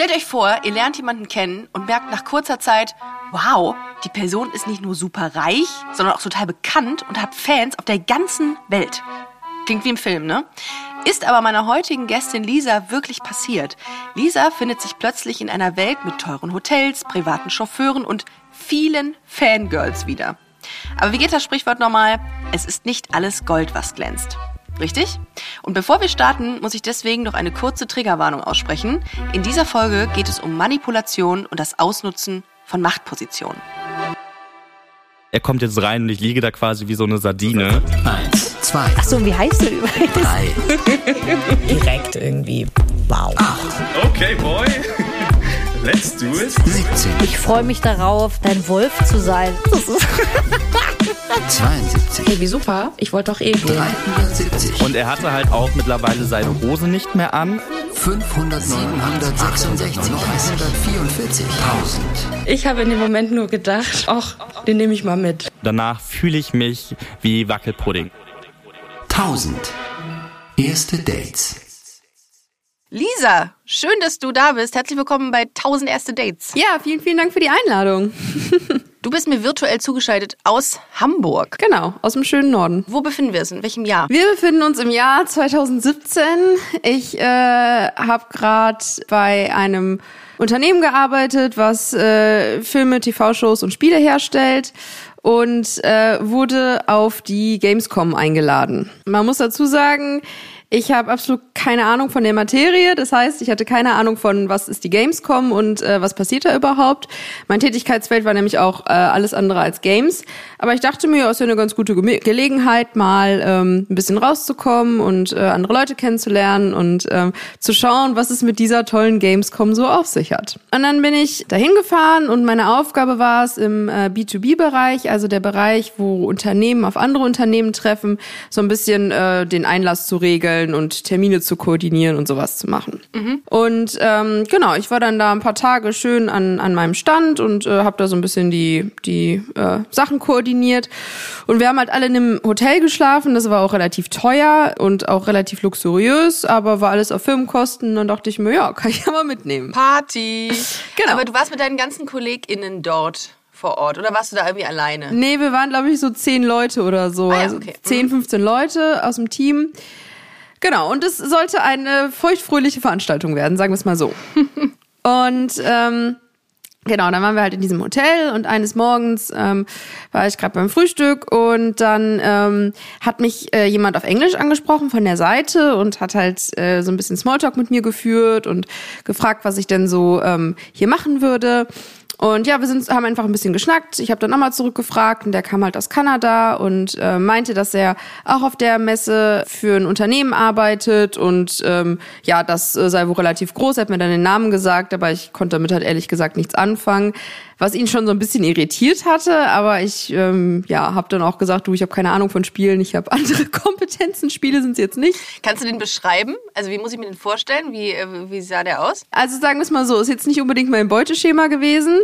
Stellt euch vor, ihr lernt jemanden kennen und merkt nach kurzer Zeit, wow, die Person ist nicht nur super reich, sondern auch total bekannt und hat Fans auf der ganzen Welt. Klingt wie im Film, ne? Ist aber meiner heutigen Gästin Lisa wirklich passiert. Lisa findet sich plötzlich in einer Welt mit teuren Hotels, privaten Chauffeuren und vielen Fangirls wieder. Aber wie geht das Sprichwort nochmal? Es ist nicht alles Gold, was glänzt. Richtig? Und bevor wir starten, muss ich deswegen noch eine kurze Triggerwarnung aussprechen. In dieser Folge geht es um Manipulation und das Ausnutzen von Machtpositionen. Er kommt jetzt rein und ich liege da quasi wie so eine Sardine. Eins, zwei, Achso, und wie heißt du übrigens? drei, Direkt irgendwie. Wow. Okay, boy. Let's do it. 17, Ich freue mich darauf, dein Wolf zu sein. Das ist 72, Hey, wie super. Ich wollte doch eh gehen. 370, Und er hatte halt auch mittlerweile seine Hose nicht mehr an. 500, 766, 944, 1000. Ich habe in dem Moment nur gedacht, ach, den nehme ich mal mit. Danach fühle ich mich wie Wackelpudding. 1000. Erste Dates. Lisa, schön, dass du da bist. Herzlich willkommen bei 1000 erste Dates. Ja, vielen, vielen Dank für die Einladung. Du bist mir virtuell zugeschaltet aus Hamburg. Genau, aus dem schönen Norden. Wo befinden wir uns? In welchem Jahr? Wir befinden uns im Jahr 2017. Ich äh, habe gerade bei einem Unternehmen gearbeitet, was äh, Filme, TV-Shows und Spiele herstellt und äh, wurde auf die Gamescom eingeladen. Man muss dazu sagen, ich habe absolut keine Ahnung von der Materie. Das heißt, ich hatte keine Ahnung von, was ist die Gamescom und äh, was passiert da überhaupt. Mein Tätigkeitsfeld war nämlich auch äh, alles andere als Games. Aber ich dachte mir, es ja eine ganz gute Ge Gelegenheit, mal ähm, ein bisschen rauszukommen und äh, andere Leute kennenzulernen und ähm, zu schauen, was es mit dieser tollen Gamescom so auf sich hat. Und dann bin ich dahin gefahren und meine Aufgabe war es im äh, B2B-Bereich, also der Bereich, wo Unternehmen auf andere Unternehmen treffen, so ein bisschen äh, den Einlass zu regeln und Termine zu koordinieren und sowas zu machen. Und ähm, genau, ich war dann da ein paar Tage schön an, an meinem Stand und äh, habe da so ein bisschen die, die äh, Sachen koordiniert. Und wir haben halt alle in einem Hotel geschlafen, das war auch relativ teuer und auch relativ luxuriös, aber war alles auf Firmenkosten. Und dann dachte ich mir, ja, kann ich ja mal mitnehmen. Party. Genau. Aber du warst mit deinen ganzen KollegInnen dort vor Ort oder warst du da irgendwie alleine? Nee, wir waren, glaube ich, so zehn Leute oder so. Ah ja, also okay. 10, 15 Leute aus dem Team. Genau, und es sollte eine feuchtfröhliche Veranstaltung werden, sagen wir es mal so. und ähm, Genau, dann waren wir halt in diesem Hotel und eines Morgens ähm, war ich gerade beim Frühstück und dann ähm, hat mich äh, jemand auf Englisch angesprochen von der Seite und hat halt äh, so ein bisschen Smalltalk mit mir geführt und gefragt, was ich denn so ähm, hier machen würde. Und ja, wir sind, haben einfach ein bisschen geschnackt. Ich habe dann nochmal zurückgefragt und der kam halt aus Kanada und äh, meinte, dass er auch auf der Messe für ein Unternehmen arbeitet und ähm, ja, das äh, sei wohl relativ groß. Er hat mir dann den Namen gesagt, aber ich konnte damit halt ehrlich gesagt nichts anfangen, was ihn schon so ein bisschen irritiert hatte. Aber ich ähm, ja, habe dann auch gesagt, du, ich habe keine Ahnung von Spielen, ich habe andere Kompetenzen. Spiele sind jetzt nicht. Kannst du den beschreiben? Also wie muss ich mir den vorstellen? Wie, äh, wie sah der aus? Also sagen wir es mal so, ist jetzt nicht unbedingt mein Beuteschema gewesen.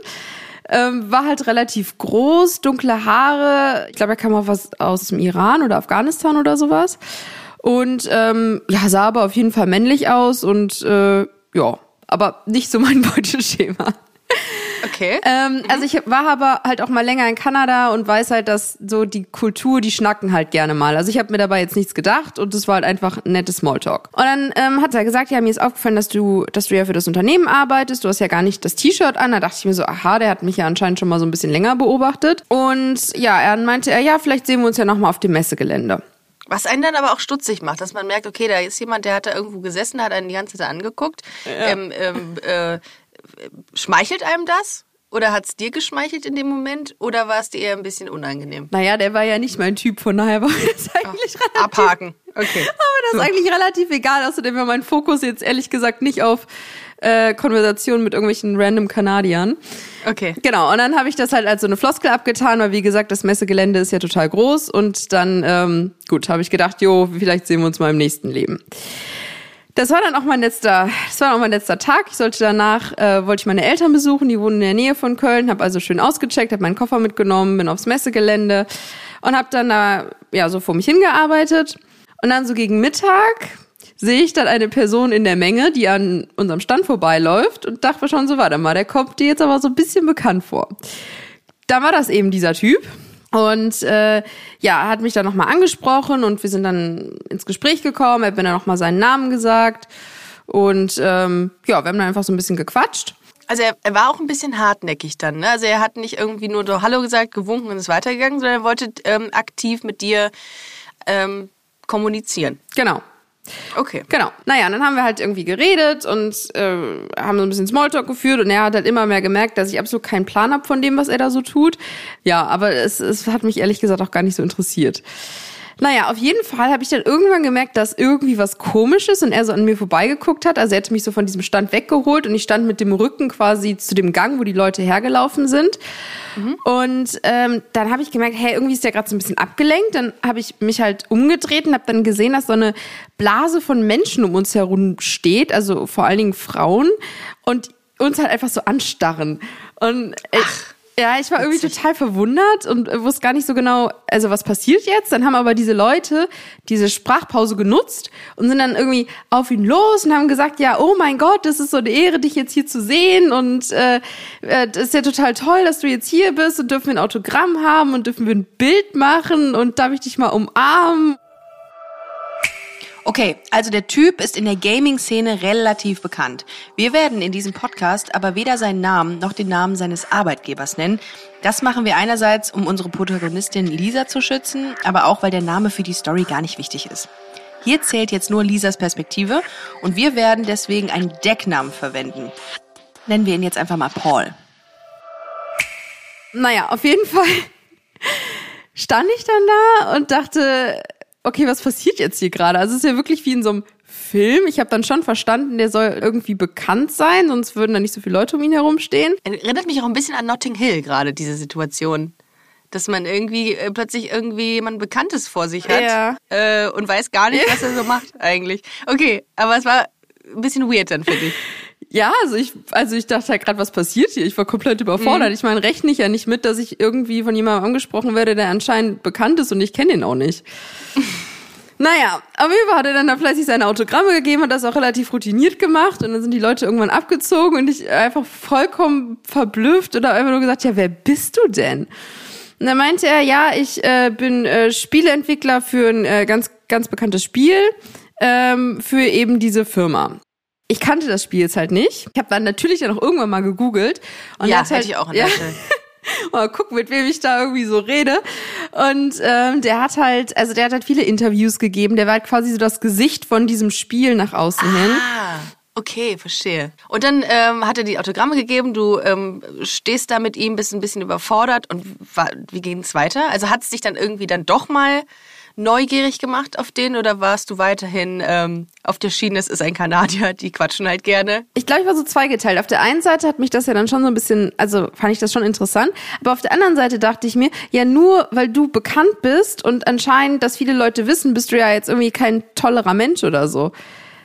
Ähm, war halt relativ groß, dunkle Haare. Ich glaube, er kam auch was aus dem Iran oder Afghanistan oder sowas. Und ähm, ja, sah aber auf jeden Fall männlich aus und äh, ja, aber nicht so mein Beuteschema. Okay. Ähm, Also ich war aber halt auch mal länger in Kanada und weiß halt, dass so die Kultur, die schnacken halt gerne mal. Also ich habe mir dabei jetzt nichts gedacht und es war halt einfach ein nettes Smalltalk. Und dann ähm, hat er gesagt, ja, mir ist aufgefallen, dass du, dass du ja für das Unternehmen arbeitest. Du hast ja gar nicht das T-Shirt an. Da dachte ich mir so, aha, der hat mich ja anscheinend schon mal so ein bisschen länger beobachtet. Und ja, er meinte er, ja, vielleicht sehen wir uns ja noch mal auf dem Messegelände. Was einen dann aber auch stutzig macht, dass man merkt, okay, da ist jemand, der hat da irgendwo gesessen, hat einen die ganze Zeit angeguckt. Ähm, ähm, äh, schmeichelt einem das? Oder hat es dir geschmeichelt in dem Moment? Oder war es dir eher ein bisschen unangenehm? Naja, der war ja nicht mein Typ, von daher war das eigentlich relativ Abhaken. Okay. Aber das ist eigentlich relativ egal. Außerdem war mein Fokus jetzt ehrlich gesagt nicht auf äh, Konversationen mit irgendwelchen random Kanadiern. Okay. Genau, und dann habe ich das halt als so eine Floskel abgetan, weil wie gesagt, das Messegelände ist ja total groß. Und dann, ähm, gut, habe ich gedacht, jo, vielleicht sehen wir uns mal im nächsten Leben. Das war dann auch mein letzter, das war auch mein letzter Tag. Ich sollte danach, äh, wollte ich meine Eltern besuchen, die wohnen in der Nähe von Köln, habe also schön ausgecheckt, habe meinen Koffer mitgenommen, bin aufs Messegelände und habe dann da ja so vor mich hingearbeitet. Und dann so gegen Mittag sehe ich dann eine Person in der Menge, die an unserem Stand vorbeiläuft und dachte schon so, warte mal, der kommt dir jetzt aber so ein bisschen bekannt vor. Da war das eben dieser Typ. Und äh, ja, hat mich dann nochmal angesprochen und wir sind dann ins Gespräch gekommen. Er hat mir dann nochmal seinen Namen gesagt. Und ähm, ja, wir haben dann einfach so ein bisschen gequatscht. Also er, er war auch ein bisschen hartnäckig dann, ne? Also er hat nicht irgendwie nur so Hallo gesagt, gewunken und ist weitergegangen, sondern er wollte ähm, aktiv mit dir ähm, kommunizieren. Genau. Okay. Genau. Naja, dann haben wir halt irgendwie geredet und äh, haben so ein bisschen Smalltalk geführt und er hat halt immer mehr gemerkt, dass ich absolut keinen Plan habe von dem, was er da so tut. Ja, aber es, es hat mich ehrlich gesagt auch gar nicht so interessiert. Naja, auf jeden Fall habe ich dann irgendwann gemerkt, dass irgendwie was komisch ist und er so an mir vorbeigeguckt hat. Also er hat mich so von diesem Stand weggeholt und ich stand mit dem Rücken quasi zu dem Gang, wo die Leute hergelaufen sind. Und ähm, dann habe ich gemerkt, hey, irgendwie ist der gerade so ein bisschen abgelenkt. Dann habe ich mich halt umgedreht und habe dann gesehen, dass so eine Blase von Menschen um uns herum steht, also vor allen Dingen Frauen und uns halt einfach so anstarren. Und ich, ja, ich war irgendwie total verwundert und wusste gar nicht so genau, also was passiert jetzt. Dann haben aber diese Leute diese Sprachpause genutzt und sind dann irgendwie auf ihn los und haben gesagt, ja, oh mein Gott, das ist so eine Ehre, dich jetzt hier zu sehen und äh, äh, das ist ja total toll, dass du jetzt hier bist und dürfen wir ein Autogramm haben und dürfen wir ein Bild machen und darf ich dich mal umarmen. Okay, also der Typ ist in der Gaming-Szene relativ bekannt. Wir werden in diesem Podcast aber weder seinen Namen noch den Namen seines Arbeitgebers nennen. Das machen wir einerseits, um unsere Protagonistin Lisa zu schützen, aber auch, weil der Name für die Story gar nicht wichtig ist. Hier zählt jetzt nur Lisas Perspektive und wir werden deswegen einen Decknamen verwenden. Nennen wir ihn jetzt einfach mal Paul. Naja, auf jeden Fall stand ich dann da und dachte, okay, was passiert jetzt hier gerade? Also es ist ja wirklich wie in so einem Film. Ich habe dann schon verstanden, der soll irgendwie bekannt sein, sonst würden da nicht so viele Leute um ihn herumstehen. Erinnert mich auch ein bisschen an Notting Hill gerade, diese Situation. Dass man irgendwie äh, plötzlich irgendwie jemand Bekanntes vor sich hat Ja. äh, und weiß gar nicht, was er so macht eigentlich. Okay, aber es war ein bisschen weird dann für dich. Ja, also ich, also ich dachte halt gerade, was passiert hier? Ich war komplett überfordert. Ich meine, rechne ich ja nicht mit, dass ich irgendwie von jemandem angesprochen werde, der anscheinend bekannt ist und ich kenne ihn auch nicht. Naja, auf jeden Fall hat er dann da fleißig seine Autogramme gegeben, hat das auch relativ routiniert gemacht und dann sind die Leute irgendwann abgezogen und ich einfach vollkommen verblüfft oder einfach nur gesagt, ja, wer bist du denn? Und dann meinte er, ja, ich äh, bin äh, Spieleentwickler für ein äh, ganz, ganz bekanntes Spiel ähm, für eben diese Firma. Ich kannte das Spiel jetzt halt nicht. Ich habe dann natürlich ja noch irgendwann mal gegoogelt. Und ja, hat halt, hätte ich auch an ja, mal gucken, mit wem ich da irgendwie so rede. Und ähm, der hat halt, also der hat halt viele Interviews gegeben. Der war halt quasi so das Gesicht von diesem Spiel nach außen hin. Ah, okay, verstehe. Und dann ähm, hat er die Autogramme gegeben, du ähm, stehst da mit ihm, bist ein bisschen überfordert und wie ging es weiter? Also hat es dich dann irgendwie dann doch mal neugierig gemacht auf den oder warst du weiterhin ähm, auf der Schiene, es ist ein Kanadier, die quatschen halt gerne? Ich glaube, ich war so zweigeteilt. Auf der einen Seite hat mich das ja dann schon so ein bisschen, also fand ich das schon interessant. Aber auf der anderen Seite dachte ich mir, ja, nur weil du bekannt bist und anscheinend, dass viele Leute wissen, bist du ja jetzt irgendwie kein tollerer Mensch oder so.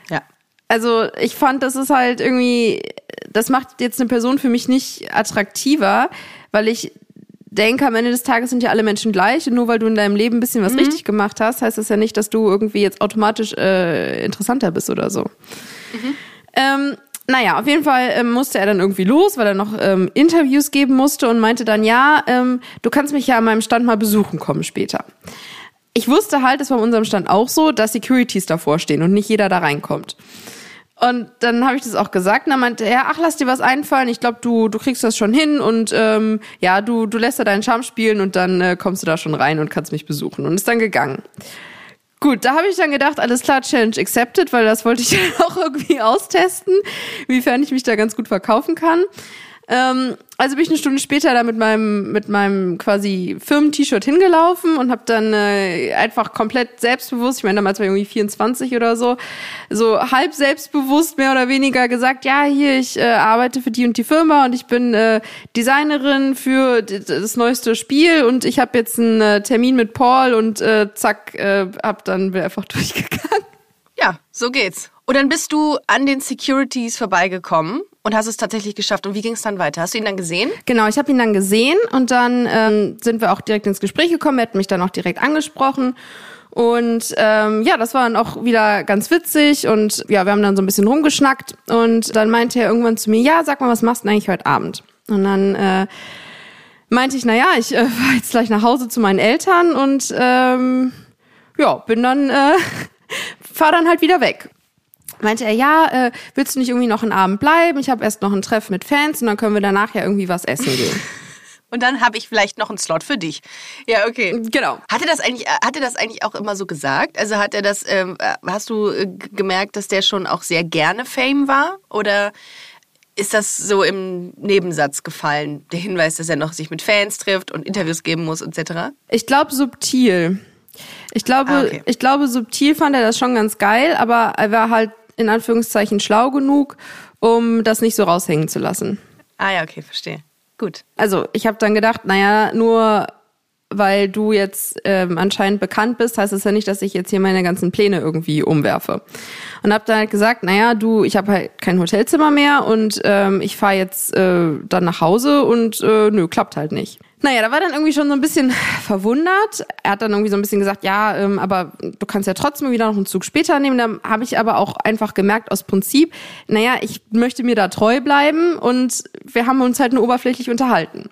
Ja. Also ich fand, das ist halt irgendwie, das macht jetzt eine Person für mich nicht attraktiver, weil ich denke, am Ende des Tages sind ja alle Menschen gleich und nur weil du in deinem Leben ein bisschen was richtig gemacht hast, heißt das ja nicht, dass du irgendwie jetzt automatisch äh, interessanter bist oder so. Ähm, naja, auf jeden Fall ähm, musste er dann irgendwie los, weil er noch ähm, Interviews geben musste und meinte dann, ja, ähm, du kannst mich ja an meinem Stand mal besuchen kommen später. Ich wusste halt, es war bei unserem Stand auch so, dass Securities davor stehen und nicht jeder da reinkommt. Und dann habe ich das auch gesagt und dann meinte er, ach, lass dir was einfallen, ich glaube, du, du kriegst das schon hin und ähm, ja, du, du lässt da deinen Charme spielen und dann äh, kommst du da schon rein und kannst mich besuchen. Und ist dann gegangen. Gut, da habe ich dann gedacht, alles klar, Challenge accepted, weil das wollte ich auch irgendwie austesten, wiefern ich mich da ganz gut verkaufen kann. Ähm, also bin ich eine Stunde später da mit meinem mit meinem quasi Firmen-T-Shirt hingelaufen und habe dann äh, einfach komplett selbstbewusst, ich meine damals war ich irgendwie 24 oder so, so halb selbstbewusst mehr oder weniger gesagt, ja hier ich äh, arbeite für die und die Firma und ich bin äh, Designerin für das neueste Spiel und ich habe jetzt einen äh, Termin mit Paul und äh, zack, äh, hab dann bin einfach durchgegangen. Ja, so geht's. Und dann bist du an den Securities vorbeigekommen und hast es tatsächlich geschafft. Und wie ging es dann weiter? Hast du ihn dann gesehen? Genau, ich habe ihn dann gesehen und dann ähm, sind wir auch direkt ins Gespräch gekommen. Er hat mich dann auch direkt angesprochen. Und ähm, ja, das war dann auch wieder ganz witzig und ja, wir haben dann so ein bisschen rumgeschnackt und dann meinte er irgendwann zu mir, ja, sag mal, was machst du denn eigentlich heute Abend? Und dann äh, meinte ich, na ja, ich äh, fahre jetzt gleich nach Hause zu meinen Eltern und ähm, ja, bin dann, äh, fahr dann halt wieder weg. Meinte er, ja, äh, willst du nicht irgendwie noch einen Abend bleiben? Ich habe erst noch ein Treff mit Fans und dann können wir danach ja irgendwie was essen gehen. Und dann habe ich vielleicht noch einen Slot für dich. Ja, okay. Genau. Hat er das eigentlich, äh, hat er das eigentlich auch immer so gesagt? Also hat er das, ähm, äh, hast du äh, gemerkt, dass der schon auch sehr gerne Fame war? Oder ist das so im Nebensatz gefallen? Der Hinweis, dass er noch sich mit Fans trifft und Interviews geben muss, etc. Ich glaube subtil. Ich glaube, Ah, okay. ich glaube subtil fand er das schon ganz geil, aber er war halt in Anführungszeichen schlau genug, um das nicht so raushängen zu lassen. Ah ja, okay, verstehe. Gut. Also ich habe dann gedacht, naja, nur weil du jetzt ähm, anscheinend bekannt bist, heißt es ja nicht, dass ich jetzt hier meine ganzen Pläne irgendwie umwerfe. Und habe dann halt gesagt, naja, du, ich habe halt kein Hotelzimmer mehr und ähm, ich fahre jetzt äh, dann nach Hause und äh, nö, klappt halt nicht. Naja, da war dann irgendwie schon so ein bisschen verwundert. Er hat dann irgendwie so ein bisschen gesagt, ja, ähm, aber du kannst ja trotzdem wieder noch einen Zug später nehmen. Da habe ich aber auch einfach gemerkt aus Prinzip, naja, ich möchte mir da treu bleiben und wir haben uns halt nur oberflächlich unterhalten.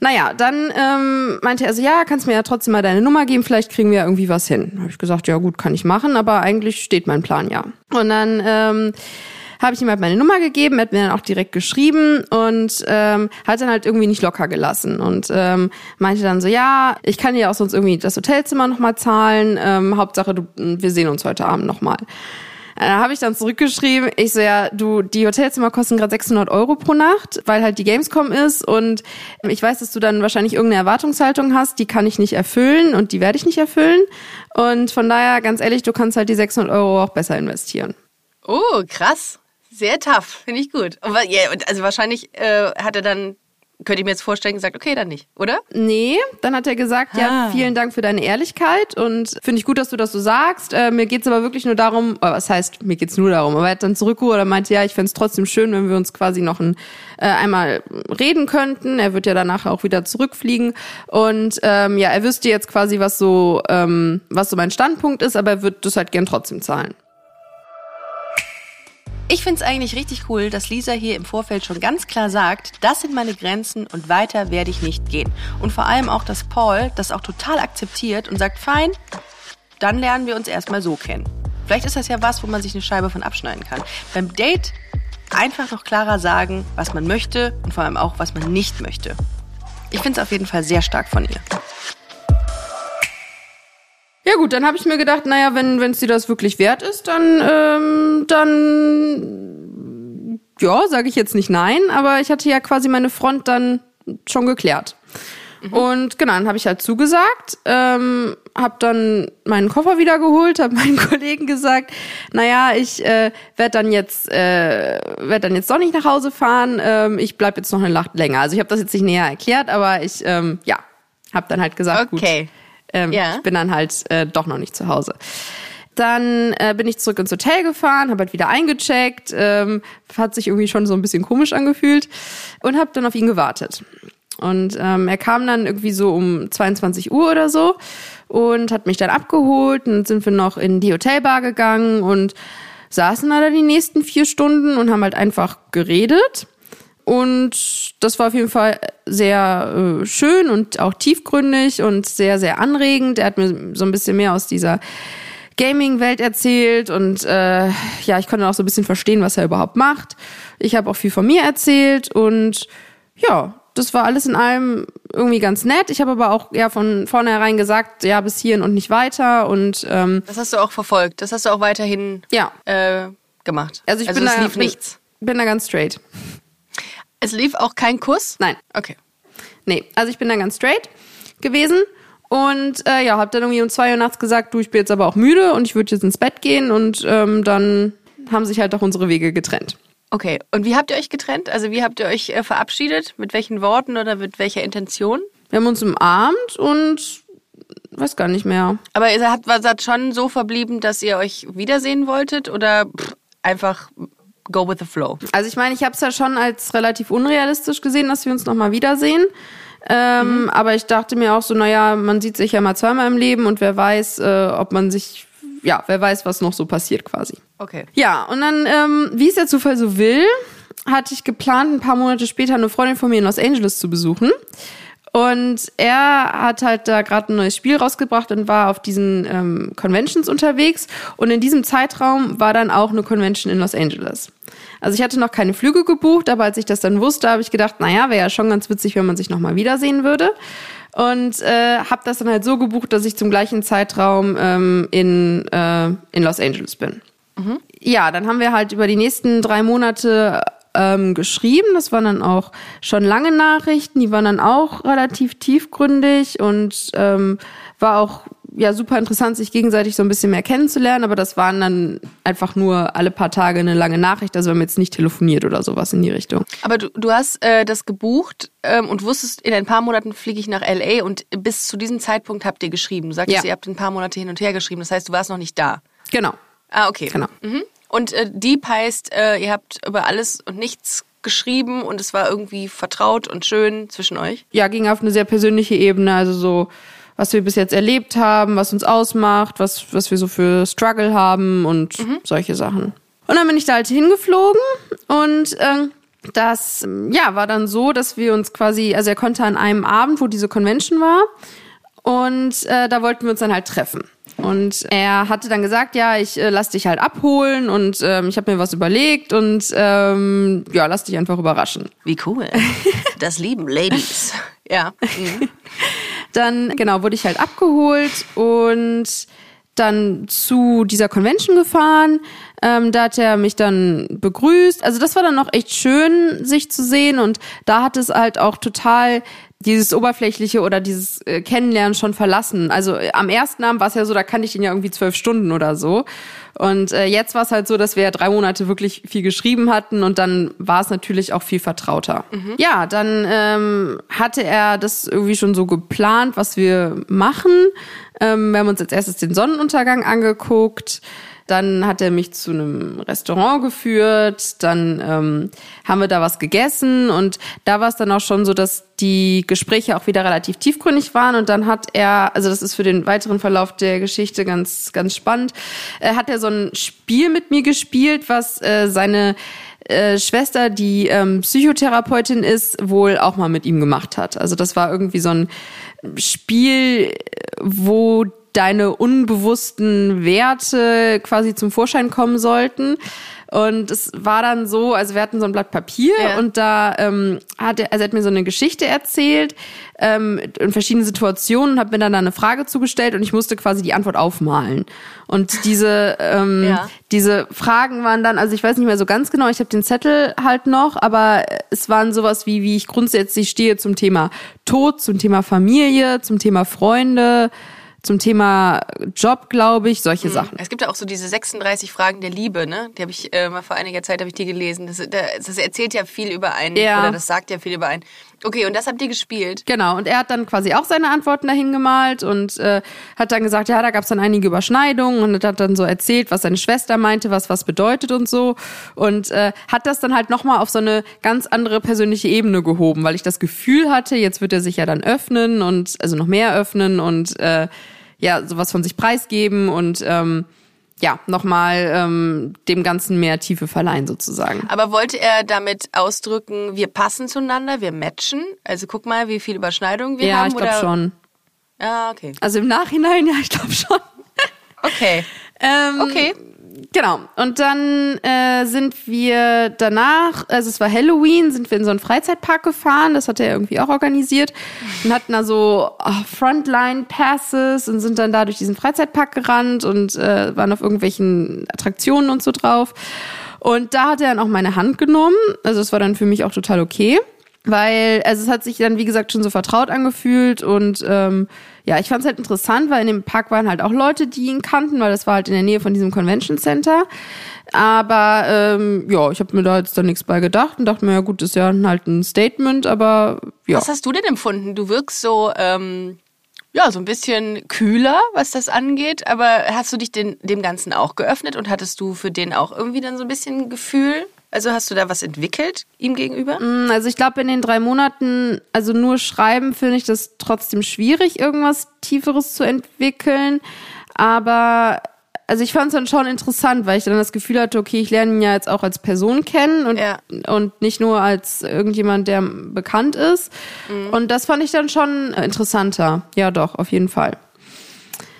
Naja, dann ähm, meinte er so, ja, kannst mir ja trotzdem mal deine Nummer geben, vielleicht kriegen wir irgendwie was hin. Habe ich gesagt, ja gut, kann ich machen, aber eigentlich steht mein Plan ja. Und dann ähm, habe ich ihm halt meine Nummer gegeben, hat mir dann auch direkt geschrieben und ähm, hat dann halt irgendwie nicht locker gelassen und ähm, meinte dann so, ja, ich kann dir auch sonst irgendwie das Hotelzimmer nochmal zahlen, ähm, Hauptsache du, wir sehen uns heute Abend nochmal. Da habe ich dann zurückgeschrieben, ich so, ja, du, die Hotelzimmer kosten gerade 600 Euro pro Nacht, weil halt die Gamescom ist und ich weiß, dass du dann wahrscheinlich irgendeine Erwartungshaltung hast, die kann ich nicht erfüllen und die werde ich nicht erfüllen und von daher, ganz ehrlich, du kannst halt die 600 Euro auch besser investieren. Oh, krass. Sehr tough. Finde ich gut. Aber, ja, und also wahrscheinlich äh, hat er dann, könnte ich mir jetzt vorstellen, gesagt, okay, dann nicht, oder? Nee, dann hat er gesagt, ja, Ah. vielen Dank für deine Ehrlichkeit und finde ich gut, dass du das so sagst. Äh, mir geht's aber wirklich nur darum, oder was heißt, mir geht's nur darum, aber er hat dann zurückgeholt und meinte, ja, ich fänd's trotzdem schön, wenn wir uns quasi noch ein, äh, einmal reden könnten. Er wird ja danach auch wieder zurückfliegen und ähm, ja, er wüsste jetzt quasi, was so, ähm, was so mein Standpunkt ist, aber er wird das halt gern trotzdem zahlen. Ich finde es eigentlich richtig cool, dass Lisa hier im Vorfeld schon ganz klar sagt, das sind meine Grenzen und weiter werde ich nicht gehen. Und vor allem auch, dass Paul das auch total akzeptiert und sagt, fein, dann lernen wir uns erstmal so kennen. Vielleicht ist das ja was, wo man sich eine Scheibe von abschneiden kann. Beim Date einfach noch klarer sagen, was man möchte und vor allem auch, was man nicht möchte. Ich finde es auf jeden Fall sehr stark von ihr. Ja gut, dann habe ich mir gedacht, naja, wenn es dir das wirklich wert ist, dann, ähm, dann, ja, sage ich jetzt nicht nein, aber ich hatte ja quasi meine Front dann schon geklärt. Und genau, dann habe ich halt zugesagt, ähm, habe dann meinen Koffer wieder geholt, habe meinen Kollegen gesagt, naja, ich äh, werde dann jetzt äh, werd dann jetzt doch nicht nach Hause fahren, ähm, ich bleib jetzt noch eine Nacht länger. Also ich habe das jetzt nicht näher erklärt, aber ich, ähm, ja, habe dann halt gesagt, Okay. gut, ähm, Ja. ich bin dann halt äh, doch noch nicht zu Hause. Dann äh, bin ich zurück ins Hotel gefahren, habe halt wieder eingecheckt, ähm, hat sich irgendwie schon so ein bisschen komisch angefühlt und habe dann auf ihn gewartet. Und ähm, er kam dann irgendwie so um 22 Uhr oder so und hat mich dann abgeholt. Und dann sind wir noch in die Hotelbar gegangen und saßen da die nächsten vier Stunden und haben halt einfach geredet. Und das war auf jeden Fall sehr äh, schön und auch tiefgründig und sehr, sehr anregend. Er hat mir so ein bisschen mehr aus dieser Gaming-Welt erzählt und äh, ja, ich konnte auch so ein bisschen verstehen, was er überhaupt macht. Ich habe auch viel von mir erzählt und ja, das war alles in allem irgendwie ganz nett. Ich habe aber auch ja von vornherein gesagt, ja, bis hierhin und nicht weiter und ähm, Das hast du auch verfolgt. Das hast du auch weiterhin ja, äh, gemacht. also ich bin es da lief bin, nichts. bin da ganz straight. Es lief auch kein Kuss? Nein. Okay. Nee, also ich bin da ganz straight gewesen und äh, ja, hab dann irgendwie um zwei Uhr nachts gesagt, du, ich bin jetzt aber auch müde und ich würde jetzt ins Bett gehen und ähm, dann haben sich halt auch unsere Wege getrennt. Okay, und wie habt ihr euch getrennt? Also wie habt ihr euch äh, verabschiedet? Mit welchen Worten oder mit welcher Intention? Wir haben uns umarmt und weiß gar nicht mehr. Aber ihr habt, war- seid schon so verblieben, dass ihr euch wiedersehen wolltet oder pff, einfach go with the flow. Also ich meine, ich habe es ja schon als relativ unrealistisch gesehen, dass wir uns nochmal wiedersehen. Ähm, Aber ich dachte mir auch so, naja, man sieht sich ja mal zweimal im Leben und wer weiß, äh, ob man sich, ja, wer weiß, was noch so passiert quasi. Okay. Ja, und dann, ähm, wie es der Zufall so will, hatte ich geplant, ein paar Monate später eine Freundin von mir in Los Angeles zu besuchen. Und er hat halt da gerade ein neues Spiel rausgebracht und war auf diesen ähm, Conventions unterwegs. Und in diesem Zeitraum war dann auch eine Convention in Los Angeles. Also ich hatte noch keine Flüge gebucht, aber als ich das dann wusste, habe ich gedacht, naja, wäre ja schon ganz witzig, wenn man sich nochmal wiedersehen würde. Und äh, habe das dann halt so gebucht, dass ich zum gleichen Zeitraum ähm, in, äh, in Los Angeles bin. Ja, dann haben wir halt über die nächsten drei Monate ähm, geschrieben. Das waren dann auch schon lange Nachrichten. Die waren dann auch relativ tiefgründig und ähm, war auch ja super interessant, sich gegenseitig so ein bisschen mehr kennenzulernen. Aber das waren dann einfach nur alle paar Tage eine lange Nachricht. Also wir haben jetzt nicht telefoniert oder sowas in die Richtung. Aber du, du hast äh, das gebucht ähm, und wusstest, in ein paar Monaten fliege ich nach L.A. und bis zu diesem Zeitpunkt habt ihr geschrieben. Du sagtest, Ja. ihr habt ein paar Monate hin und her geschrieben. Das heißt, du warst noch nicht da. Genau. Ah, okay. Genau. Mhm. Und äh, Deep heißt, äh, ihr habt über alles und nichts geschrieben und es war irgendwie vertraut und schön zwischen euch. ja, ging auf eine sehr persönliche Ebene, also so, was wir bis jetzt erlebt haben, was uns ausmacht, was, was wir so für Struggle haben und solche Sachen. Und dann bin ich da halt hingeflogen und ähm, das ja, war dann so, dass wir uns quasi, also er konnte an einem Abend, wo diese Convention war, und äh, da wollten wir uns dann halt treffen. Und er hatte dann gesagt, ja, ich äh, lass dich halt abholen und ähm, ich habe mir was überlegt und ähm, ja, lass dich einfach überraschen. Wie cool. Das lieben Ladies. Ja. Mhm. Dann, genau, wurde ich halt abgeholt und dann zu dieser Convention gefahren. Ähm, da hat er mich dann begrüßt. Also das war dann noch echt schön, sich zu sehen. Und da hat es halt auch total dieses Oberflächliche oder dieses äh, Kennenlernen schon verlassen. Also äh, am ersten Abend war es ja so, da kannte ich ihn ja irgendwie zwölf Stunden oder so. Und äh, jetzt war es halt so, dass wir ja drei Monate wirklich viel geschrieben hatten und dann war es natürlich auch viel vertrauter. Ja, dann ähm, hatte er das irgendwie schon so geplant, was wir machen. Ähm, wir haben uns als erstes den Sonnenuntergang angeguckt. Dann hat er mich zu einem Restaurant geführt, dann ähm, haben wir da was gegessen. Und da war es dann auch schon so, dass die Gespräche auch wieder relativ tiefgründig waren. Und dann hat er, also das ist für den weiteren Verlauf der Geschichte ganz, ganz spannend, äh, hat er so ein Spiel mit mir gespielt, was äh, seine äh, Schwester, die ähm, Psychotherapeutin ist, wohl auch mal mit ihm gemacht hat. Also das war irgendwie so ein Spiel, wo deine unbewussten Werte quasi zum Vorschein kommen sollten. Und es war dann so, also wir hatten so ein Blatt Papier Ja. und da ähm, hat er, also er hat mir so eine Geschichte erzählt ähm, in verschiedenen Situationen, hat mir dann da eine Frage zugestellt und ich musste quasi die Antwort aufmalen. Und diese ähm, Ja. diese Fragen waren dann, also ich weiß nicht mehr so ganz genau, ich habe den Zettel halt noch, aber es waren sowas wie, wie ich grundsätzlich stehe zum Thema Tod, zum Thema Familie, zum Thema Freunde, zum Thema Job, glaube ich, solche Sachen. Es gibt ja auch so diese 36 Fragen der Liebe, ne? Die habe ich äh, mal vor einiger Zeit habe ich die gelesen. Das, das erzählt ja viel über einen Ja. oder das sagt ja viel über einen. Okay, und das habt ihr gespielt. Genau, und er hat dann quasi auch seine Antworten dahin gemalt und äh, hat dann gesagt, ja, da gab es dann einige Überschneidungen und hat dann so erzählt, was seine Schwester meinte, was was bedeutet und so. Und äh, hat das dann halt nochmal auf so eine ganz andere persönliche Ebene gehoben, weil ich das Gefühl hatte, jetzt wird er sich ja dann öffnen und also noch mehr öffnen und äh, ja, sowas von sich preisgeben und ähm, ja, nochmal ähm, dem Ganzen mehr Tiefe verleihen sozusagen. Aber wollte er damit ausdrücken, wir passen zueinander, wir matchen? Also guck mal, wie viel Überschneidung wir Ja, haben. ich glaube schon. Ah, okay. Also im Nachhinein, ja, ich glaube schon. Okay. Ähm, Okay. Genau. Und dann äh, sind wir danach, also es war Halloween, sind wir in so einen Freizeitpark gefahren. Das hat er irgendwie auch organisiert. Und hatten da so oh, Frontline-Passes und sind dann da durch diesen Freizeitpark gerannt und äh, waren auf irgendwelchen Attraktionen und so drauf. Und da hat er dann auch meine Hand genommen. Also es war dann für mich auch total okay. Weil, also es hat sich dann, wie gesagt, schon so vertraut angefühlt und ähm, ja, ich fand es halt interessant, weil in dem Park waren halt auch Leute, die ihn kannten, weil das war halt in der Nähe von diesem Convention Center. Aber ähm, ja, ich habe mir da jetzt dann nichts bei gedacht und dachte mir, ja gut, ist ja halt ein Statement, aber ja. Was hast du denn empfunden? Du wirkst so, ähm, ja, so ein bisschen kühler, was das angeht, aber hast du dich den, dem Ganzen auch geöffnet und hattest du für den auch irgendwie dann so ein bisschen Gefühl? Also hast du da was entwickelt ihm gegenüber? Also ich glaube, in den drei Monaten, also nur schreiben, finde ich das trotzdem schwierig, irgendwas Tieferes zu entwickeln. Aber also ich fand es dann schon interessant, weil ich dann das Gefühl hatte, okay, ich lerne ihn ja jetzt auch als Person kennen und, Ja. und nicht nur als irgendjemand, der bekannt ist. Und das fand ich dann schon interessanter. Ja, doch, auf jeden Fall.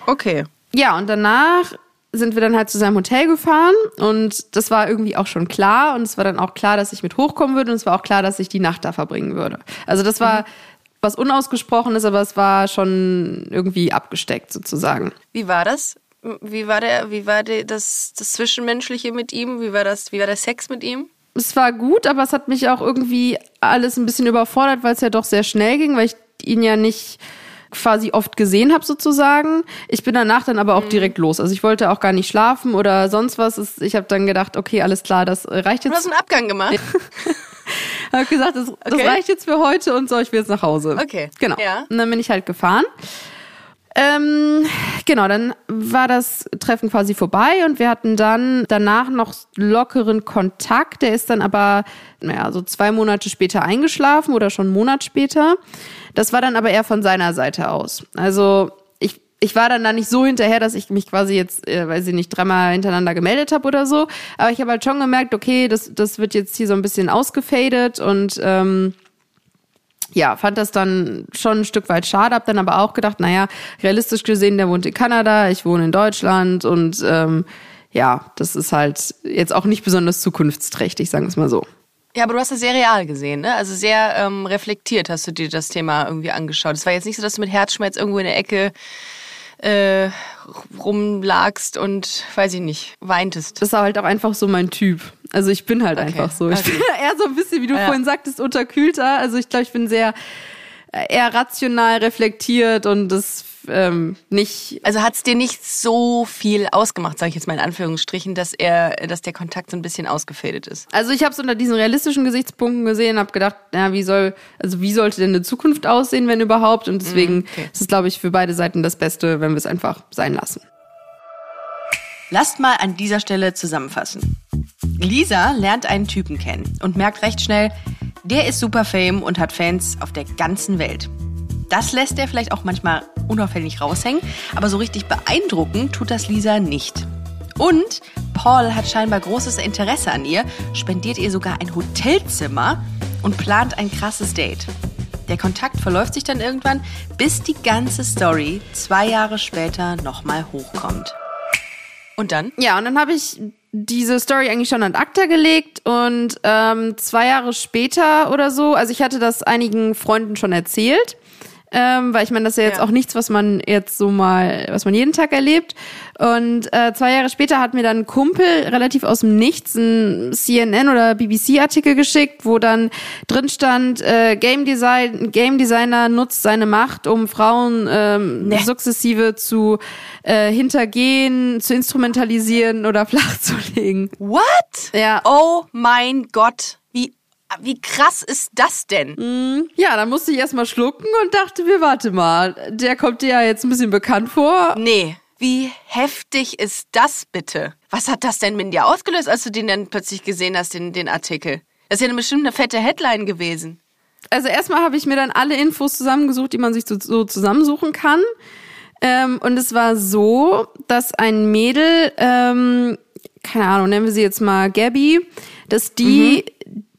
Okay. Ja, und danach sind wir dann halt zu seinem Hotel gefahren und das war irgendwie auch schon klar und es war dann auch klar, dass ich mit hochkommen würde und es war auch klar, dass ich die Nacht da verbringen würde. Also das war was unausgesprochenes, aber es war schon irgendwie abgesteckt sozusagen. Wie war das? Wie war der, wie war der, das, das Zwischenmenschliche mit ihm? Wie war das, wie war der Sex mit ihm? Es war gut, aber es hat mich auch irgendwie alles ein bisschen überfordert, weil es ja doch sehr schnell ging, weil ich ihn ja nicht quasi oft gesehen habe sozusagen. Ich bin danach dann aber auch direkt los. Also ich wollte auch gar nicht schlafen oder sonst was. Ich habe dann gedacht, okay, alles klar, das reicht Du jetzt. hast einen Abgang gemacht. habe gesagt, das, das Okay. reicht jetzt für heute und so, ich will jetzt nach Hause. Okay. Genau. Ja. Und dann bin ich halt gefahren. Ähm, genau, dann war das Treffen quasi vorbei und wir hatten dann danach noch lockeren Kontakt. Der ist dann aber, naja, so zwei Monate später eingeschlafen oder schon einen Monat später. Das war dann aber eher von seiner Seite aus. Also ich, ich war dann da nicht so hinterher, dass ich mich quasi jetzt, äh, weiß ich nicht, dreimal hintereinander gemeldet habe oder so. Aber ich habe halt schon gemerkt, okay, das, das wird jetzt hier so ein bisschen ausgefadet und ähm, ja, fand das dann schon ein Stück weit schade, hab dann aber auch gedacht, naja, realistisch gesehen, der wohnt in Kanada, ich wohne in Deutschland und ähm, ja, das ist halt jetzt auch nicht besonders zukunftsträchtig, sagen wir es mal so. Ja, aber du hast das sehr real gesehen, ne? Also sehr ähm, reflektiert hast du dir das Thema irgendwie angeschaut. Es war jetzt nicht so, dass du mit Herzschmerz irgendwo in der Ecke äh, rumlagst und, weiß ich nicht, weintest. Das ist halt auch einfach so mein Typ. Also ich bin halt Okay, einfach so. Ich okay. bin eher so ein bisschen, wie du Ja. vorhin sagtest, unterkühlter. Also ich glaube, ich bin sehr eher rational reflektiert und das ähm, nicht Also hat es dir nicht so viel ausgemacht, sage ich jetzt mal in Anführungsstrichen, dass er, dass der Kontakt so ein bisschen ausgefadet ist. Also ich habe es unter diesen realistischen Gesichtspunkten gesehen, habe gedacht, ja, wie soll, also wie sollte denn eine Zukunft aussehen, wenn überhaupt? Und deswegen okay. ist es, glaube ich, für beide Seiten das Beste, wenn wir es einfach sein lassen. Lasst mal an dieser Stelle zusammenfassen. Lisa lernt einen Typen kennen und merkt recht schnell, der ist super fame und hat Fans auf der ganzen Welt. Das lässt er vielleicht auch manchmal unauffällig raushängen, aber so richtig beeindrucken tut das Lisa nicht. Und Paul hat scheinbar großes Interesse an ihr, spendiert ihr sogar ein Hotelzimmer und plant ein krasses Date. Der Kontakt verläuft sich dann irgendwann, bis die ganze Story zwei Jahre später nochmal hochkommt. Und dann? Ja, und dann habe ich diese Story eigentlich schon an Akta gelegt und ähm, zwei Jahre später oder so, also ich hatte das einigen Freunden schon erzählt, ähm, weil ich meine, das ist ja jetzt Ja. auch nichts, was man jetzt so mal, was man jeden Tag erlebt. Und äh, zwei Jahre später hat mir dann ein Kumpel relativ aus dem Nichts einen CNN oder BBC-Artikel geschickt, wo dann drin stand, äh, Game Design, Game Designer nutzt seine Macht, um Frauen ähm, sukzessive zu äh, hintergehen, zu instrumentalisieren oder flachzulegen. What? Ja. Oh mein Gott. Wie, krass ist das denn? Ja, dann musste ich erstmal schlucken und dachte mir, warte mal, der kommt dir ja jetzt ein bisschen bekannt vor. Nee. Wie heftig ist das bitte? Was hat das denn mit dir ausgelöst, als du den dann plötzlich gesehen hast, den, den Artikel? Das ist ja bestimmt eine fette Headline gewesen. Also erstmal habe ich mir dann alle Infos zusammengesucht, die man sich so, so zusammensuchen kann. Ähm, und es war so, dass ein Mädel, ähm, keine Ahnung, nennen wir sie jetzt mal Gabby, dass die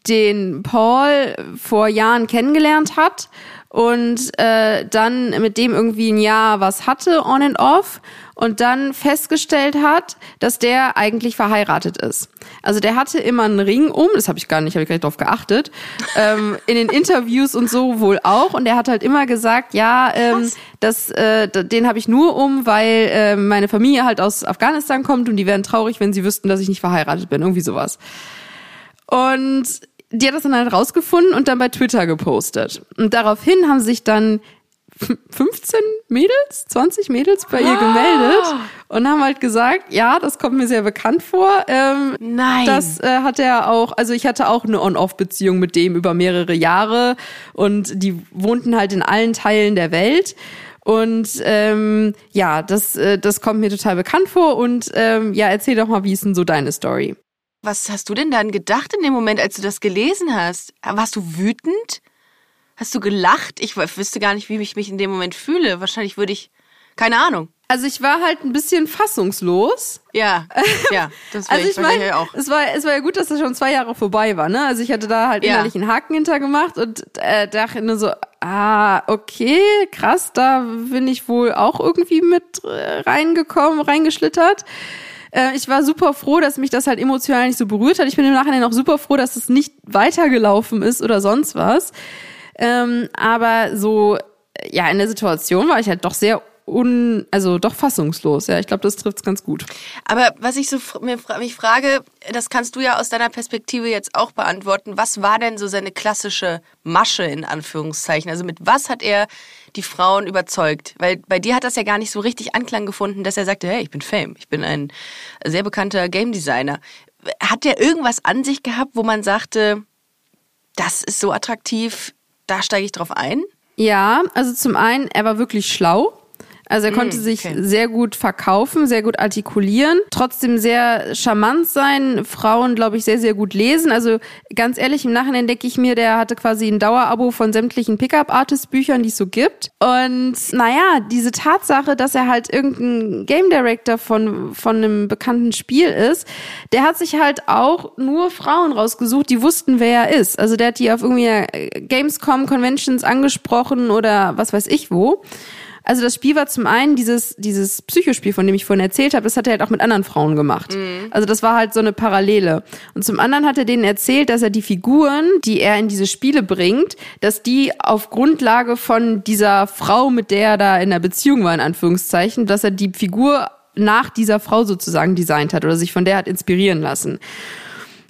den Paul vor Jahren kennengelernt hat und äh, dann mit dem irgendwie ein Jahr was hatte, on and off, und dann festgestellt hat, dass der eigentlich verheiratet ist. Also der hatte immer einen Ring um, das habe ich gar nicht, habe ich gar nicht drauf geachtet, ähm, in den Interviews und so wohl auch. Und er hat halt immer gesagt, ja, ähm, das, äh, den habe ich nur um, weil äh, meine Familie halt aus Afghanistan kommt und die wären traurig, wenn sie wüssten, dass ich nicht verheiratet bin, irgendwie sowas. Und die hat das dann halt rausgefunden und dann bei Twitter gepostet. Und daraufhin haben sich dann f- 15 Mädels, 20 Mädels bei ihr gemeldet und haben halt gesagt, ja, das kommt mir sehr bekannt vor. Ähm, Nein. Das äh, hat er auch, also ich hatte auch eine On-Off-Beziehung mit dem über mehrere Jahre und die wohnten halt in allen Teilen der Welt. Und ähm, ja, das, äh, das kommt mir total bekannt vor. Und ähm, ja, erzähl doch mal, wie ist denn so deine Story? Was hast du denn dann gedacht in dem Moment, als du das gelesen hast? Warst du wütend? Hast du gelacht? Ich wüsste gar nicht, wie ich mich in dem Moment fühle. Wahrscheinlich würde ich, keine Ahnung. Also ich war halt ein bisschen fassungslos. Ja, ja, das Also ich meine, auch. es war, es war ja gut, dass das schon zwei Jahre vorbei war, ne? Also ich hatte da halt Ja. innerlich einen Haken hintergemacht und äh, dachte nur so, ah, okay, krass, da bin ich wohl auch irgendwie mit äh, reingekommen, reingeschlittert. Äh, ich war super froh, dass mich das halt emotional nicht so berührt hat. Ich bin im Nachhinein auch super froh, dass es nicht weitergelaufen ist oder sonst was. Ähm, aber so, ja, in der Situation war ich halt doch sehr un, also doch fassungslos. Ja, ich glaube, das trifft's ganz gut. Aber was ich so mir mich frage, das kannst du ja aus deiner Perspektive jetzt auch beantworten. Was war denn so seine klassische Masche in Anführungszeichen? Also mit was hat er die Frauen überzeugt? Weil bei dir hat das ja gar nicht so richtig Anklang gefunden, dass er sagte, hey, ich bin Fame, ich bin ein sehr bekannter Game Designer. Hat der irgendwas an sich gehabt, wo man sagte, das ist so attraktiv, da steige ich drauf ein? Ja, also zum einen, er war wirklich schlau. Also er konnte sich Mm, okay. sehr gut verkaufen, sehr gut artikulieren, trotzdem sehr charmant sein, Frauen, glaube ich, sehr, sehr gut lesen. Also ganz ehrlich, im Nachhinein denke ich mir, der hatte quasi ein Dauerabo von sämtlichen Pickup-Artist-Büchern, die es so gibt. Und naja, diese Tatsache, dass er halt irgendein Game Director von, von einem bekannten Spiel ist, der hat sich halt auch nur Frauen rausgesucht, die wussten, wer er ist. Also der hat die auf irgendwie Gamescom-Conventions angesprochen oder was weiß ich wo. Also das Spiel war zum einen dieses, dieses Psychospiel, von dem ich vorhin erzählt habe, das hat er halt auch mit anderen Frauen gemacht. Also das war halt so eine Parallele. Und zum anderen hat er denen erzählt, dass er die Figuren, die er in diese Spiele bringt, dass die auf Grundlage von dieser Frau, mit der er da in der Beziehung war, in Anführungszeichen, dass er die Figur nach dieser Frau sozusagen designt hat oder sich von der hat inspirieren lassen.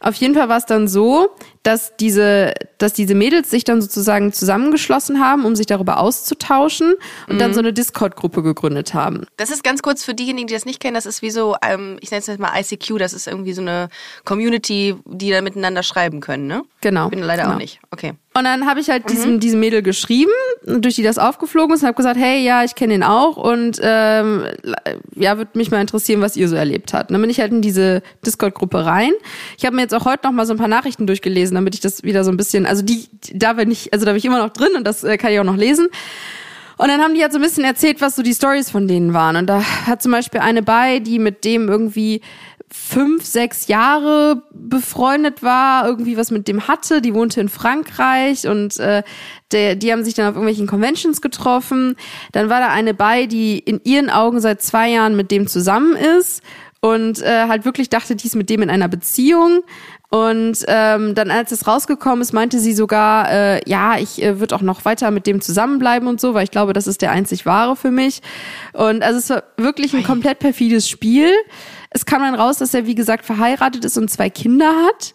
Auf jeden Fall war es dann so, dass diese, dass diese Mädels sich dann sozusagen zusammengeschlossen haben, um sich darüber auszutauschen und dann so eine Discord-Gruppe gegründet haben. Das ist ganz kurz für diejenigen, die das nicht kennen, das ist wie so, ähm, ich nenne es jetzt mal ICQ, das ist irgendwie so eine Community, die da miteinander schreiben können, ne? Genau. Bin leider genau. auch nicht. Okay. Und dann habe ich halt diesem, diesem Mädel geschrieben, durch die das aufgeflogen ist und habe gesagt, hey, ja, ich kenne den auch und ähm, ja, würde mich mal interessieren, was ihr so erlebt habt. Und dann bin ich halt in diese Discord-Gruppe rein. Ich habe mir jetzt auch heute noch mal so ein paar Nachrichten durchgelesen, damit ich das wieder so ein bisschen, also die, da bin ich, also da bin ich immer noch drin und das äh, kann ich auch noch lesen. Und dann haben die halt so ein bisschen erzählt, was so die Stories von denen waren. Und da hat zum Beispiel eine bei, die mit dem irgendwie fünf, sechs Jahre befreundet war, irgendwie was mit dem hatte, die wohnte in Frankreich und äh, der, die haben sich dann auf irgendwelchen Conventions getroffen. Dann war da eine bei, die in ihren Augen seit zwei Jahren mit dem zusammen ist und äh, halt wirklich dachte, die ist mit dem in einer Beziehung. Und ähm, dann, als es rausgekommen ist, meinte sie sogar, äh, ja, ich äh, würde auch noch weiter mit dem zusammenbleiben und so, weil ich glaube, das ist der einzig wahre für mich. Und also es war wirklich ein komplett perfides Spiel. Es kam dann raus, dass er, wie gesagt, verheiratet ist und zwei Kinder hat.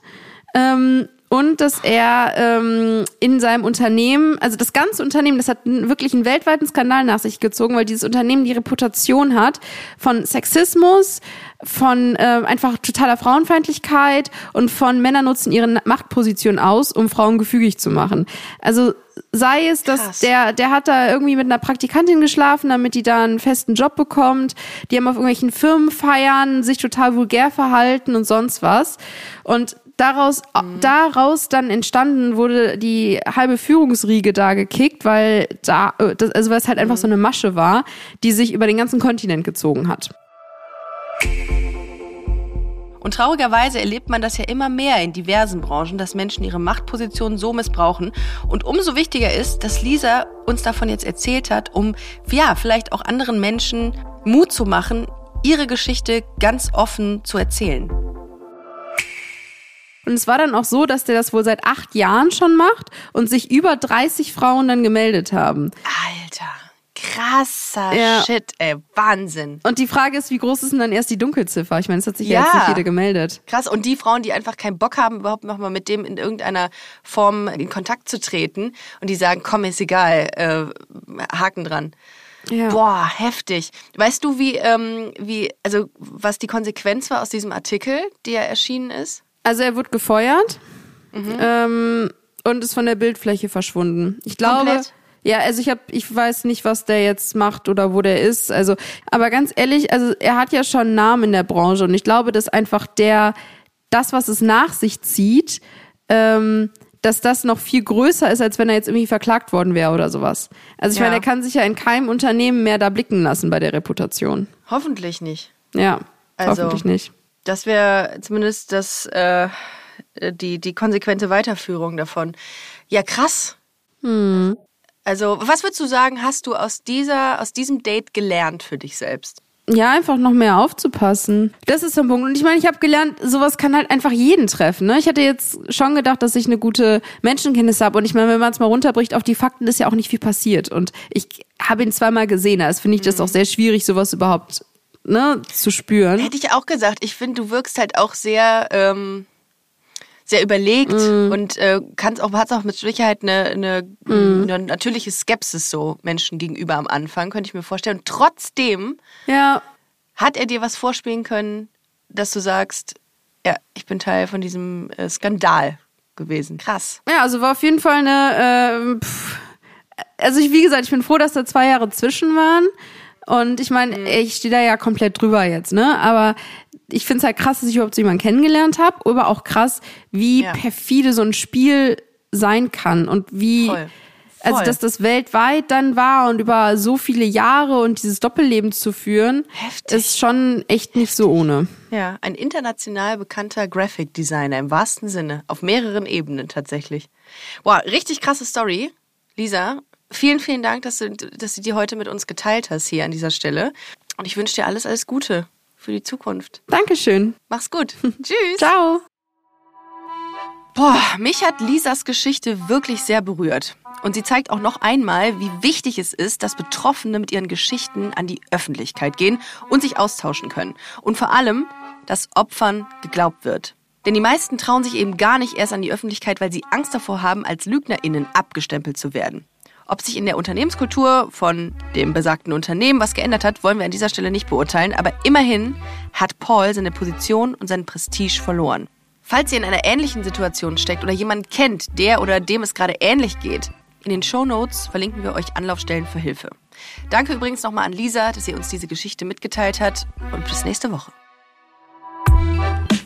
Ähm, und dass er ähm, in seinem Unternehmen, also das ganze Unternehmen, das hat wirklich einen weltweiten Skandal nach sich gezogen, weil dieses Unternehmen die Reputation hat von Sexismus, von äh, einfach totaler Frauenfeindlichkeit und von Männer nutzen ihre Machtposition aus, um Frauen gefügig zu machen. Also sei es, dass Krass. der, der hat da irgendwie mit einer Praktikantin geschlafen, damit die da einen festen Job bekommt. Die haben auf irgendwelchen Firmenfeiern sich total vulgär verhalten und sonst was. Und daraus, daraus dann entstanden wurde die halbe Führungsriege da gekickt, weil da, äh, das, also weil es halt einfach so eine Masche war, die sich über den ganzen Kontinent gezogen hat. Und traurigerweise erlebt man das ja immer mehr in diversen Branchen, dass Menschen ihre Machtposition so missbrauchen. Und umso wichtiger ist, dass Lisa uns davon jetzt erzählt hat, um, ja, vielleicht auch anderen Menschen Mut zu machen, ihre Geschichte ganz offen zu erzählen. Und es war dann auch so, dass der das wohl seit acht Jahren schon macht und sich über 30 Frauen dann gemeldet haben. Alter, krasser Ja. Shit, ey, Wahnsinn. Und die Frage ist, wie groß ist denn dann erst die Dunkelziffer? Ich meine, es hat sich ja, Ja. jetzt nicht jeder gemeldet. Krass. Und die Frauen, die einfach keinen Bock haben, überhaupt noch mal mit dem in irgendeiner Form in Kontakt zu treten und die sagen, komm, ist egal, äh, Haken dran. Ja. Boah, heftig. Weißt du, wie, ähm, wie, also was die Konsequenz war aus diesem Artikel, der erschienen ist? Also er wurde gefeuert Mhm. ähm, und ist von der Bildfläche verschwunden. Ich glaube. Komplett? Ja, also ich habe, ich weiß nicht, was der jetzt macht oder wo der ist. Also, aber ganz ehrlich, also er hat ja schon einen Namen in der Branche und ich glaube, dass einfach der das, was es nach sich zieht, ähm, dass das noch viel größer ist, als wenn er jetzt irgendwie verklagt worden wäre oder sowas. Also ich Ja. meine, er kann sich ja in keinem Unternehmen mehr da blicken lassen bei der Reputation. Hoffentlich nicht. Ja, Also- hoffentlich nicht. Das wäre zumindest das, äh, die, die konsequente Weiterführung davon. Ja, krass. Also, was würdest du sagen, hast du aus dieser, aus diesem Date gelernt für dich selbst? Ja, einfach noch mehr aufzupassen. Das ist so ein Punkt. Und ich meine, ich habe gelernt, sowas kann halt einfach jeden treffen. Ne? Ich hatte jetzt schon gedacht, dass ich eine gute Menschenkenntnis habe. Und ich meine, wenn man es mal runterbricht auf die Fakten, ist ja auch nicht viel passiert. Und ich habe ihn zweimal gesehen. Also finde ich das auch sehr schwierig, sowas überhaupt ne, zu spüren. Hätte ich auch gesagt. Ich finde, du wirkst halt auch sehr, ähm, sehr überlegt und äh, kannst auch, hast auch mit Sicherheit eine, eine, eine natürliche Skepsis so Menschen gegenüber am Anfang, könnte ich mir vorstellen. Und trotzdem Ja, hat er dir was vorspielen können, dass du sagst, ja, ich bin Teil von diesem äh, Skandal gewesen. Krass. Ja, also war auf jeden Fall eine. Pff, also ich, wie gesagt, ich bin froh, dass da zwei Jahre zwischen waren. Und ich meine, Mhm. ich stehe da ja komplett drüber jetzt, ne? Aber ich finde es halt krass, dass ich überhaupt so jemanden kennengelernt habe. Aber auch krass, wie Ja. perfide so ein Spiel sein kann und wie. Voll. Also, Voll. dass das weltweit dann war und über so viele Jahre und dieses Doppelleben zu führen, Heftig. ist schon echt nicht so ohne. Ja, ein international bekannter Graphic Designer im wahrsten Sinne, auf mehreren Ebenen tatsächlich. Wow, richtig krasse Story. Lisa, vielen, vielen Dank, dass du, dass du die heute mit uns geteilt hast hier an dieser Stelle. Und ich wünsche dir alles, alles Gute für die Zukunft. Dankeschön. Mach's gut. Tschüss. Ciao. Boah, mich hat Lisas Geschichte wirklich sehr berührt. Und sie zeigt auch noch einmal, wie wichtig es ist, dass Betroffene mit ihren Geschichten an die Öffentlichkeit gehen und sich austauschen können. Und vor allem, dass Opfern geglaubt wird. Denn die meisten trauen sich eben gar nicht erst an die Öffentlichkeit, weil sie Angst davor haben, als LügnerInnen abgestempelt zu werden. Ob sich in der Unternehmenskultur von dem besagten Unternehmen was geändert hat, wollen wir an dieser Stelle nicht beurteilen, aber immerhin hat Paul seine Position und sein Prestige verloren. Falls ihr in einer ähnlichen Situation steckt oder jemanden kennt, der oder dem es gerade ähnlich geht, in den Shownotes verlinken wir euch Anlaufstellen für Hilfe. Danke übrigens nochmal an Lisa, dass sie uns diese Geschichte mitgeteilt hat und bis nächste Woche.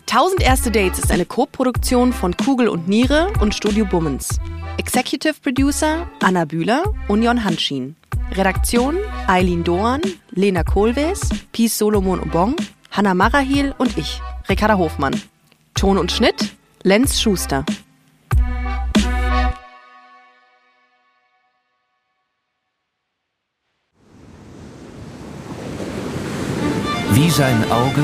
1000 erste Dates ist eine Co-Produktion von Kugel und Niere und Studio Bummens. Executive Producer Anna Bühler und Jon Hanschin. Redaktion Eileen Doan, Lena Kohlwees, Pies Solomon Obong, Hanna Marahil und ich, Ricarda Hofmann. Ton und Schnitt Lenz Schuster. Wie sein Auge